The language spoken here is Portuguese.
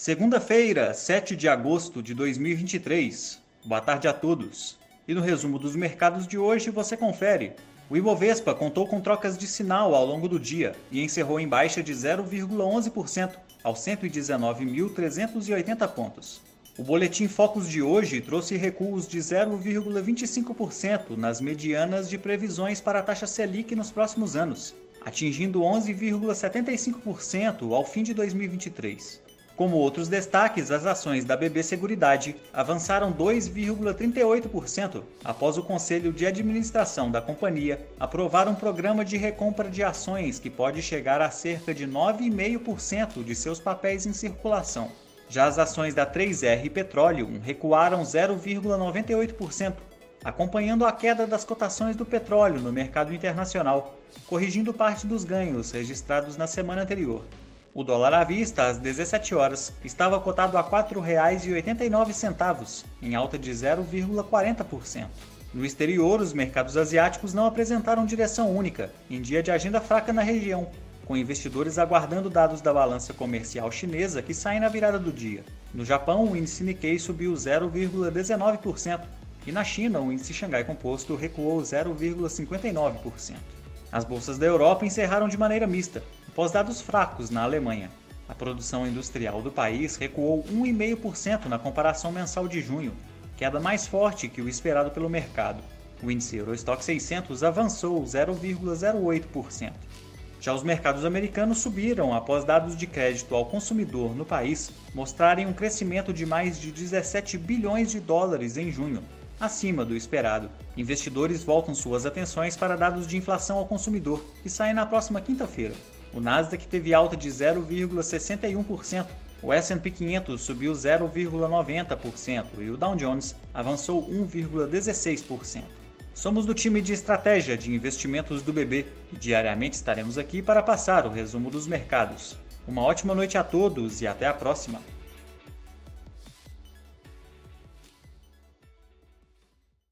Segunda-feira, 7 de agosto de 2023. Boa tarde a todos. E no resumo dos mercados de hoje você confere. O Ibovespa contou com trocas de sinal ao longo do dia e encerrou em baixa de 0,11% aos 119.380 pontos. O boletim Focus de hoje trouxe recuos de 0,25% nas medianas de previsões para a taxa Selic nos próximos anos, atingindo 11,75% ao fim de 2023. Como outros destaques, as ações da BB Seguridade avançaram 2,38% após o Conselho de Administração da companhia aprovar um programa de recompra de ações que pode chegar a cerca de 9,5% de seus papéis em circulação. Já as ações da 3R Petroleum recuaram 0,98%, acompanhando a queda das cotações do petróleo no mercado internacional, corrigindo parte dos ganhos registrados na semana anterior. O dólar à vista, às 17 horas, estava cotado a R$ 4,89, em alta de 0,40%. No exterior, os mercados asiáticos não apresentaram direção única, em dia de agenda fraca na região, com investidores aguardando dados da balança comercial chinesa que saem na virada do dia. No Japão, o índice Nikkei subiu 0,19% e na China, o índice Xangai Composto recuou 0,59%. As bolsas da Europa encerraram de maneira mista, após dados fracos na Alemanha. A produção industrial do país recuou 1,5% na comparação mensal de junho, queda mais forte que o esperado pelo mercado. O índice Eurostock 600 avançou 0,08%. Já os mercados americanos subiram após dados de crédito ao consumidor no país mostrarem um crescimento de mais de 17 bilhões de dólares em junho, acima do esperado. Investidores voltam suas atenções para dados de inflação ao consumidor, que saem na próxima quinta-feira. O Nasdaq teve alta de 0,61%, o S&P 500 subiu 0,90% e o Dow Jones avançou 1,16%. Somos do time de estratégia de investimentos do BB e diariamente estaremos aqui para passar o resumo dos mercados. Uma ótima noite a todos e até a próxima!